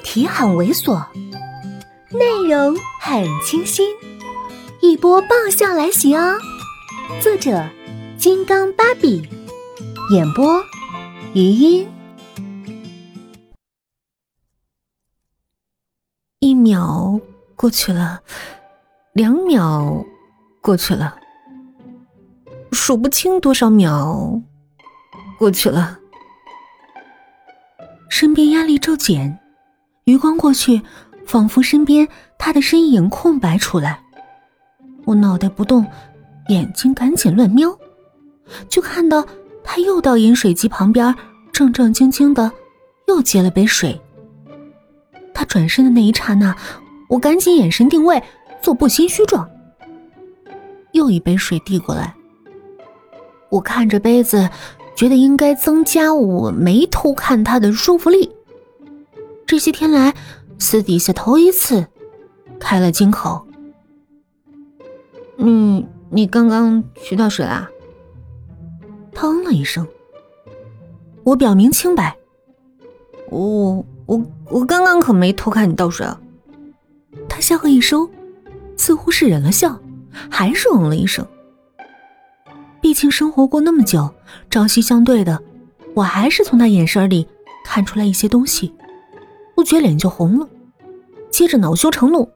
题很猥琐，内容很清新，一波爆笑来袭哦！作者：金刚芭比，演播：余音。一秒过去了，两秒过去了，数不清多少秒过去了。身边压力骤减，余光过去，仿佛身边他的身影空白出来。我脑袋不动，眼睛赶紧乱瞄，就看到他又到饮水机旁边，正正经经的又接了杯水。他转身的那一刹那，我赶紧眼神定位，做不心虚状。又一杯水递过来，我看着杯子。觉得应该增加我没偷看他的说服力。这些天来，私底下头一次开了金口。你你刚刚去倒水啦？他嗯了一声。我表明清白。我我我刚刚可没偷看你倒水啊。他下颌一收，似乎是忍了笑，还是嗯了一声。毕竟生活过那么久，朝夕相对的，我还是从他眼神里看出来一些东西，不觉脸就红了，接着恼羞成怒，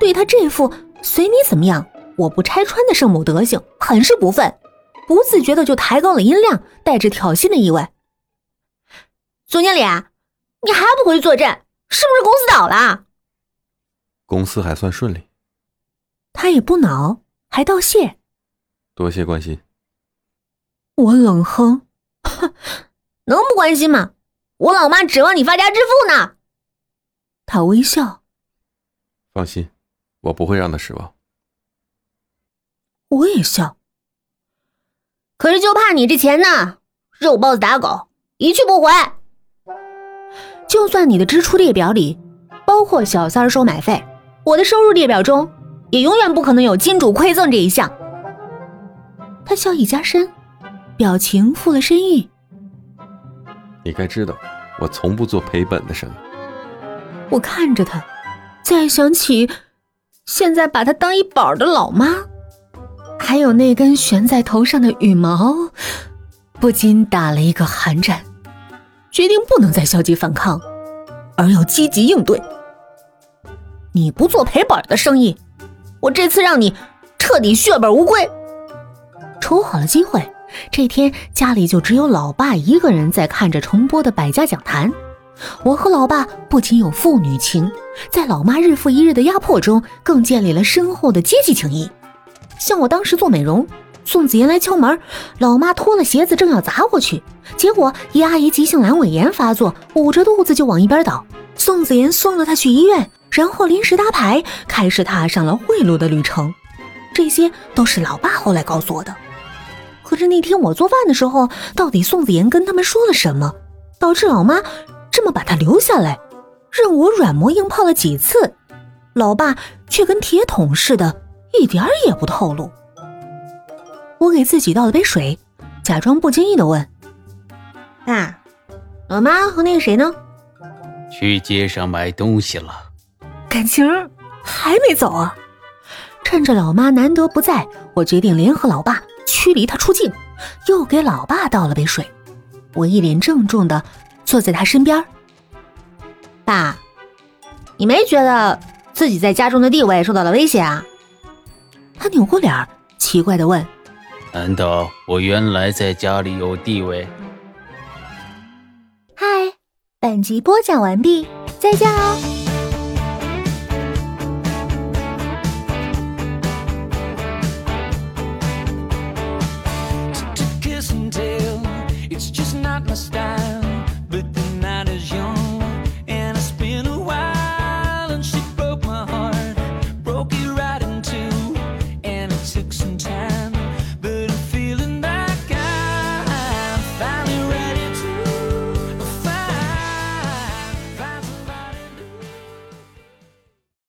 对他这副随你怎么样，我不拆穿的圣母德行，很是不忿，不自觉的就抬高了音量，带着挑衅的意味。总经理，你还不回去坐镇？是不是公司倒了？公司还算顺利。他也不恼，还道谢。多谢关心。我冷哼，哼，能不关心吗？我老妈指望你发家致富呢。他微笑，放心，我不会让他失望。我也笑，可是就怕你这钱呢，肉包子打狗，一去不回。就算你的支出列表里包括小三收买费，我的收入列表中也永远不可能有金主馈赠这一项。他笑意加深，表情富了深意。你该知道，我从不做赔本的生意。我看着他，再想起现在把他当一宝的老妈，还有那根悬在头上的羽毛，不禁打了一个寒战，决定不能再消极反抗，而要积极应对。你不做赔本的生意，我这次让你彻底血本无归。瞅好了机会，这天家里就只有老爸一个人在看着重播的百家讲坛。我和老爸不仅有父女情，在老妈日复一日的压迫中，更建立了深厚的阶级情谊。像我当时做美容，宋子妍来敲门，老妈脱了鞋子正要砸过去，结果一阿姨急性阑尾炎发作，捂着肚子就往一边倒。宋子妍送了她去医院，然后临时搭牌，开始踏上了贿赂的旅程。这些都是老爸后来告诉我的。可是那天我做饭的时候，到底宋子妍跟他们说了什么，导致老妈这么把他留下来，任我软磨硬泡了几次，老爸却跟铁桶似的，一点儿也不透露。我给自己倒了杯水，假装不经意的问：“爸，老妈和那个谁呢？”去街上买东西了。感情还没走啊？趁着老妈难得不在，我决定联合老爸。驱离他出境，又给老爸倒了杯水。我一脸郑重的坐在他身边。爸，你没觉得自己在家中的地位受到了威胁啊？他扭过脸，奇怪的问：“难道我原来在家里有地位？”嗨，本集播讲完毕，再见哦。